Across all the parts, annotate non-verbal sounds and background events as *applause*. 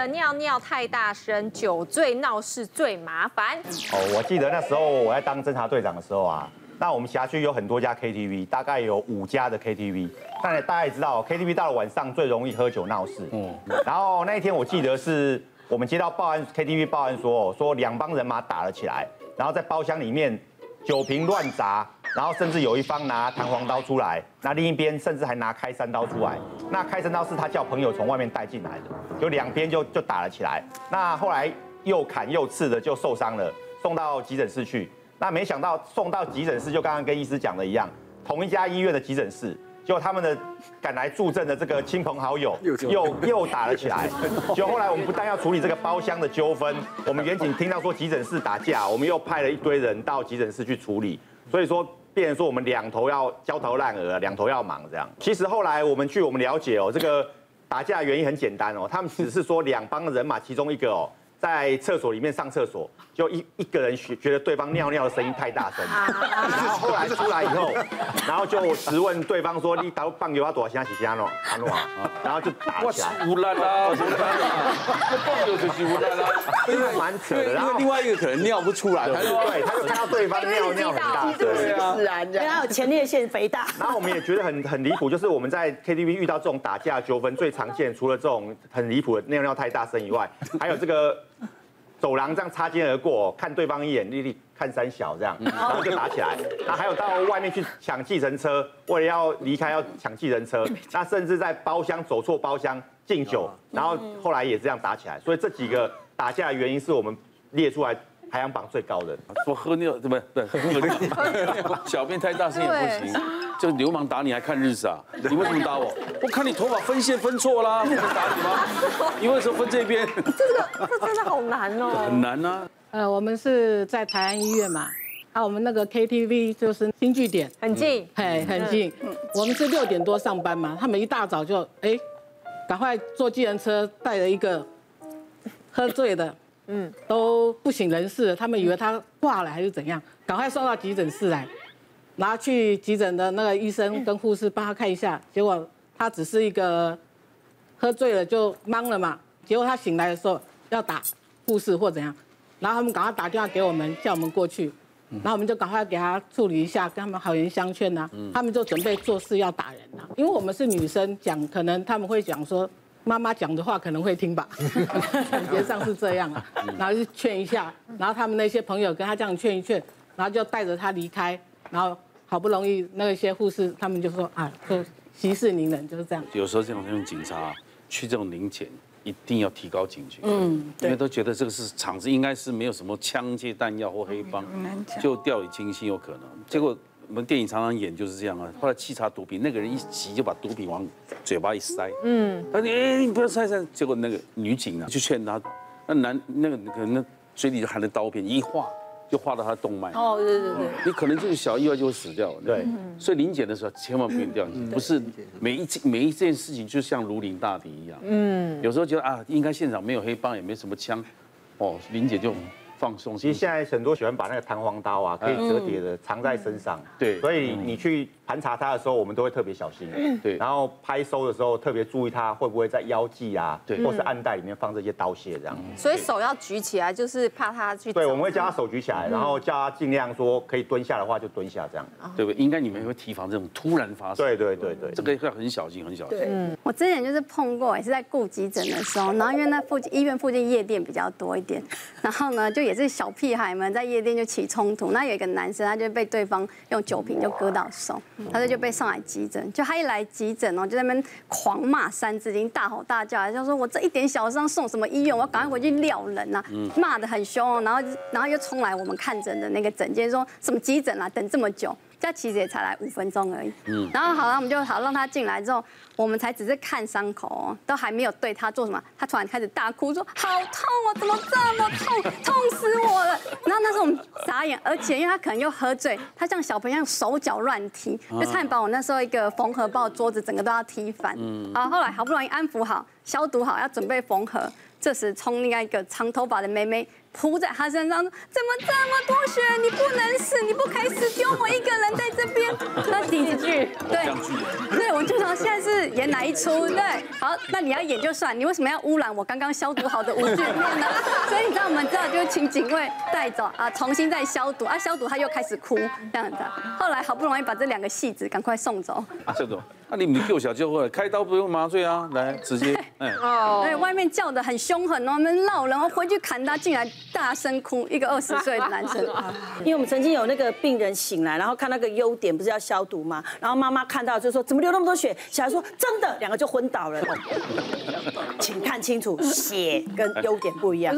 得尿尿太大声、酒醉闹事最麻烦。哦，我记得那时候我在当侦查队长的时候啊，那我们辖区有很多家 KTV，大概有五家的 KTV。但大家也知道，KTV 到了晚上最容易喝酒闹事。嗯。然后那一天我记得是我们接到报案，KTV 报案说，说两帮人马打了起来，然后在包厢里面酒瓶乱砸。然后甚至有一方拿弹簧刀出来，那另一边甚至还拿开山刀出来。那开山刀是他叫朋友从外面带进来的，就两边就就打了起来。那后来又砍又刺的就受伤了，送到急诊室去。那没想到送到急诊室，就刚刚跟医师讲的一样，同一家医院的急诊室。就他们的赶来助阵的这个亲朋好友又又打了起来。就后来我们不但要处理这个包厢的纠纷，我们远景听到说急诊室打架，我们又派了一堆人到急诊室去处理。所以说，变成说我们两头要焦头烂额，两头要忙这样。其实后来我们据我们了解哦，这个打架原因很简单哦，他们只是说两帮人马其中一个哦。在厕所里面上厕所，就一一个人觉觉得对方尿尿的声音太大声，然后后来出来以后，然后就质问对方说：“你打棒球要多少钱？几钱喏？阿诺啊？”然后就打起来。乌烂啦，乌烂啦，棒球就是乌烂啦，因为蛮扯的。然后另外一个可能尿不出来，他就对，他就看到对方尿尿很大，对啊，自然的，他有前列腺肥大。然后我们也觉得很很离谱，就是我们在 KTV 遇到这种打架纠纷，最常见除了这种很离谱的尿尿太大声以外，还有这个。走廊这样擦肩而过，看对方一眼，丽丽看三小这样，然后就打起来。那还有到外面去抢计程车，为了要离开要抢计程车，那甚至在包厢走错包厢敬酒，然后后来也这样打起来。所以这几个打架的原因是我们列出来排行榜最高的。说喝尿对不对？喝尿，小便太大声也不行。就流氓打你还看日子啊？你为什么打我？我看你头发分线分错啦，*laughs* 我能打你吗？你为什么分这边？这个这真的好难哦。很难啊。呃，我们是在台安医院嘛，啊，我们那个 KTV 就是新据点，很近，嘿，很近。我们是六点多上班嘛，他们一大早就哎，赶快坐计程车带了一个喝醉的，嗯，都不省人事，他们以为他挂了还是怎样，赶快送到急诊室来。拿去急诊的那个医生跟护士帮他看一下，结果他只是一个喝醉了就懵了嘛。结果他醒来的时候要打护士或怎样，然后他们赶快打电话给我们，叫我们过去，然后我们就赶快给他处理一下，跟他们好言相劝呐。他们就准备做事要打人了，因为我们是女生讲，可能他们会讲说妈妈讲的话可能会听吧，*laughs* 感觉上是这样啊。然后就劝一下，然后他们那些朋友跟他这样劝一劝，然后就带着他离开，然后。好不容易，那些护士他们就说啊，说息事宁人，就是这样。有时候这种这种警察去这种临检，一定要提高警觉。嗯，因为都觉得这个是场子，应该是没有什么枪械弹药或黑帮，就掉以轻心有可能。结果我们电影常常演就是这样啊。后来沏茶毒品，那个人一急就把毒品往嘴巴一塞。嗯，他说哎，你不要塞塞。结果那个女警啊就劝他，那男那个可能那嘴里就含着刀片，一划。就划到他的动脉。哦，对对对，你可能这个小意外就会死掉，对，所以临检的时候千万不能掉以，不是每一件每一件事情就像如临大敌一样，嗯，有时候觉得啊，应该现场没有黑帮，也没什么枪，哦，临检就。放松。其实现在很多喜欢把那个弹簧刀啊，可以折叠的藏在身上。对，所以你去盘查他的时候，我们都会特别小心。对，然后拍收的时候特别注意他会不会在腰际啊，对，或是暗袋里面放这些刀械这样。所以手要举起来，就是怕他去。对，我们会叫他手举起来，然后叫他尽量说可以蹲下的话就蹲下这样。对不对？应该你们会提防这种突然发生。对对对对，这个要很小心很小心。嗯，我之前就是碰过，也是在顾急诊的时候，然后因为那附近医院附近夜店比较多一点，*laughs* 然后呢就也是小屁孩。你们在夜店就起冲突，那有一个男生，他就被对方用酒瓶就割到手，他就就被上来急诊。就他一来急诊哦，就在那边狂骂三字经，大吼大叫，就说我这一点小伤送什么医院，我要赶快回去撂人呐，骂得很凶哦。然后然后又冲来我们看诊的那个诊间，说什么急诊啊，等这么久。这其实也才来五分钟而已，嗯，然后好了，我们就好让他进来之后，我们才只是看伤口哦，都还没有对他做什么，他突然开始大哭说好痛哦，怎么这么痛，痛死我了。*laughs* 然后那时候我们傻眼，而且因为他可能又喝醉，他像小朋友手脚乱踢，就差点把我那时候一个缝合包桌子整个都要踢翻。嗯，然后后来好不容易安抚好、消毒好，要准备缝合，这时冲另外一个长头发的妹妹扑在他身上，说怎么这么多血？你不能死，你不可以死，丢我一个人在这边。那第一句，对，对，我就说现在是演哪一出？对，好，那你要演就算，你为什么要污染我刚刚消毒好的五句面呢？所以你知道我们知道，就请警卫带走啊，重新再消毒啊，消毒他又开始哭这样子。后来好不容易把这两个戏子赶快送走。啊，这种。那你们救小就会开刀不用麻醉啊，来直接，*laughs* 哎，哦，哎，外面叫的很凶狠哦，我们闹，然后回去砍他，竟然大声哭，一个二十岁的男生。*laughs* 因为我们曾经有那个病人醒来，然后看那个优点不是要消毒吗？然后妈妈看到就说怎么流那么多血？小孩说真的，两个就昏倒了。请看清楚，血跟 *laughs* 优点不一样。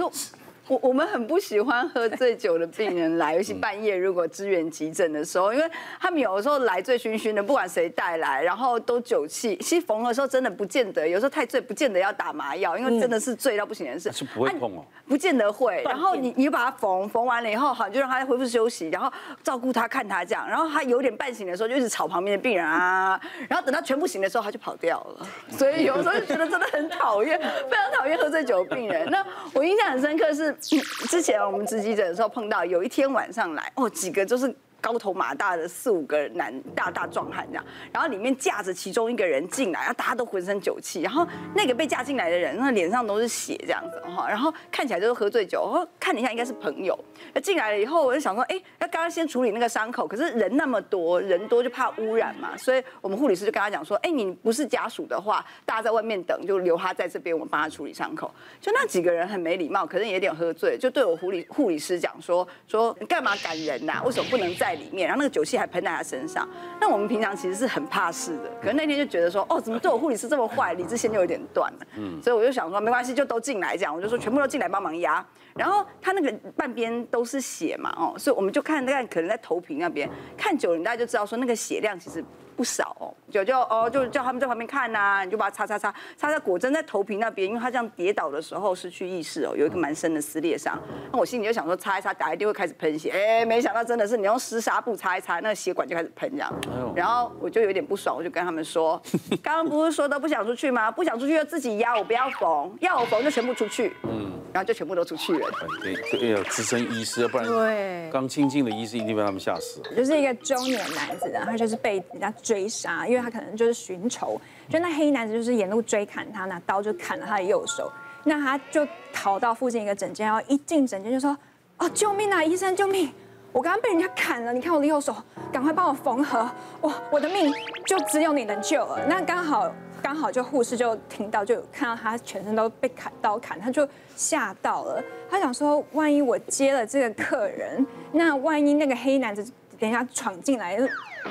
我我们很不喜欢喝醉酒的病人来，*laughs* 尤其半夜如果支援急诊的时候，因为他们有的时候来醉醺醺的，不管谁带来，然后都酒气。其实缝的时候真的不见得，有时候太醉不见得要打麻药，因为真的是醉到不行的事。是不会碰哦，不见得会。然后你你就把它缝缝完了以后，好，就让他恢复休息，然后照顾他看他这样，然后他有点半醒的时候就一直吵旁边的病人啊，*laughs* 然后等到全部醒的时候他就跑掉了。所以有时候就觉得真的很讨厌，非常讨厌喝醉酒的病人。那我印象很深刻是。之前我们值记者的时候碰到，有一天晚上来哦，几个就是。高头马大的四五个男大大壮汉这样，然后里面架着其中一个人进来，然后大家都浑身酒气，然后那个被架进来的人，那脸上都是血这样子哈，然后看起来就是喝醉酒，然后看了一下应该是朋友。进来了以后，我就想说，哎，要刚刚先处理那个伤口，可是人那么多人多就怕污染嘛，所以我们护理师就跟他讲说，哎，你不是家属的话，大家在外面等，就留他在这边，我们帮他处理伤口。就那几个人很没礼貌，可是也有点喝醉，就对我护理护理师讲说，说你干嘛赶人呐？为什么不能在？在里面，然后那个酒气还喷在他身上。那我们平常其实是很怕事的，可是那天就觉得说，哦，怎么对我护理师这么坏，理智线就有点断了。嗯，所以我就想说，没关系，就都进来这样，我就说全部都进来帮忙压。然后他那个半边都是血嘛，哦，所以我们就看大概可能在头皮那边看久了，大家就知道说那个血量其实。不少哦，就就哦，就叫他们在旁边看呐、啊，你就把它擦擦擦，擦在果真在头皮那边，因为他这样跌倒的时候失去意识哦，有一个蛮深的撕裂伤。那我心里就想说，擦一擦，打一定会开始喷血。哎，没想到真的是你用湿纱布擦一擦，那个血管就开始喷这样。然后我就有点不爽，我就跟他们说，*laughs* 刚刚不是说都不想出去吗？不想出去就自己压，我不要缝，要我缝就全部出去。嗯。然后就全部都出去了。对，这要资深医师，不然对刚亲近的医师一定被他们吓死。就是一个中年男子的，他就是被人家追杀，因为他可能就是寻仇，就那黑衣男子就是沿路追砍他，拿刀就砍了他的右手，那他就逃到附近一个诊间，然后一进诊间就说：“哦，救命啊，医生救命！我刚刚被人家砍了，你看我的右手，赶快帮我缝合，哇，我的命就只有你能救了。”那刚好。刚好就护士就听到，就看到他全身都被砍刀砍，他就吓到了。他想说，万一我接了这个客人，那万一那个黑男子等一下闯进来，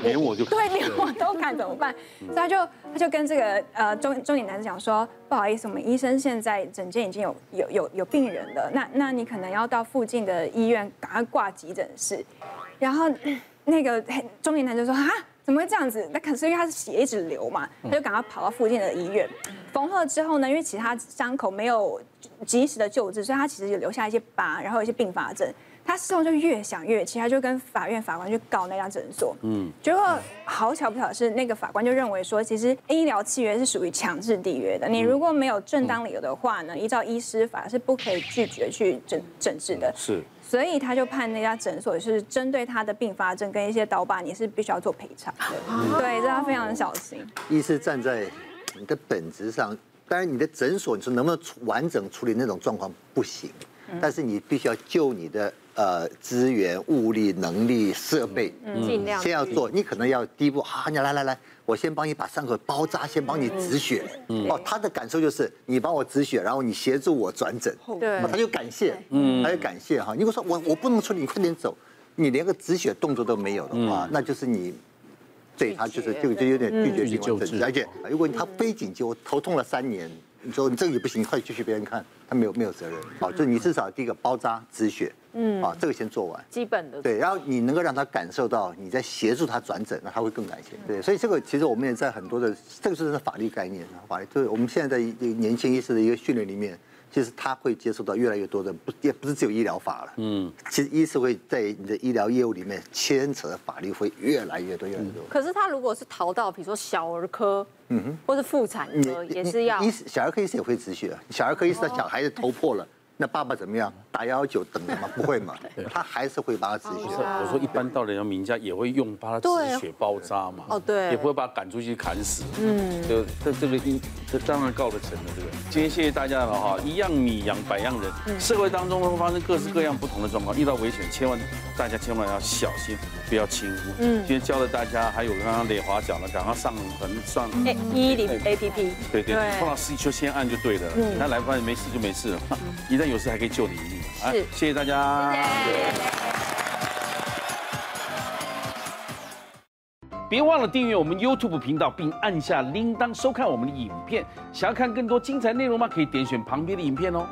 连我就 *laughs* 对，连我都砍怎么办？所以他就他就跟这个呃中中年男子讲说，不好意思，我们医生现在诊间已经有有有有病人了，那那你可能要到附近的医院赶快挂急诊室。然后 *coughs* 那个中年男子就说啊。怎么会这样子？那可是因为他是血一直流嘛，他就赶快跑到附近的医院缝合之后呢，因为其他伤口没有及时的救治，所以他其实也留下一些疤，然后有一些并发症。他事后就越想越气，他就跟法院法官去告那家诊所。嗯，结果好巧不巧的是，那个法官就认为说，其实医疗契约是属于强制缔约的，你如果没有正当理由的话呢，依照医师法是不可以拒绝去诊诊治的。是。所以他就判那家诊所是针对他的并发症跟一些刀疤，你是必须要做赔偿的。对，这他非常的小心。医师站在你的本质上，当然你的诊所你说能不能完整处理那种状况不行，但是你必须要救你的。呃，资源、物力、能力、设备，嗯尽量先要做。你可能要第一步，啊，你来来来，我先帮你把伤口包扎，先帮你止血。哦，他的感受就是你帮我止血，然后你协助我转诊。对，他就感谢，嗯，他就感谢哈。如果说我我不能处理，你快点走，你连个止血动作都没有的话，那就是你对他就是就就有点拒绝性诊治。而且如果他非紧急，我头痛了三年，你说你这个也不行，快继续别人看，他没有没有责任。好，就你至少第一个包扎止血。嗯，啊，这个先做完，基本的对，然后你能够让他感受到你在协助他转诊，那他会更感谢。对，所以这个其实我们也在很多的，这个是法律概念啊，法律就是我们现在在一个年轻医师的一个训练里面，其实他会接触到越来越多的，不也不是只有医疗法了，嗯，其实医师会在你的医疗业务里面牵扯的法律会越来越多，越来越多。可是他如果是逃到比如说小儿科，嗯哼，或是妇产科，也是要，医小儿科医师也会止血，小儿科医师的小孩子头破了。那爸爸怎么样？打打幺幺九等的吗？不会嘛，*laughs* 他还是会把他止血。我说一般到人家名家也会用把他止血包扎嘛，哦对，也不会把他赶出去砍死。嗯，这这这个一这当然告得成的这个。今天谢谢大家了哈，一样米养百样人，社会当中会发生各式各样不同的状况，遇到危险千万大家千万要小心，不要轻忽。嗯，今天教了大家，还有刚刚磊华讲了，赶快上横上哎一零 A P P，对对，碰到司机就先按就对了。嗯，他来发现没事就没事了，*laughs* 一旦有事还可以救你一命。是，谢谢大家。别忘了订阅我们 YouTube 频道，并按下铃铛收看我们的影片。想要看更多精彩内容吗？可以点选旁边的影片哦。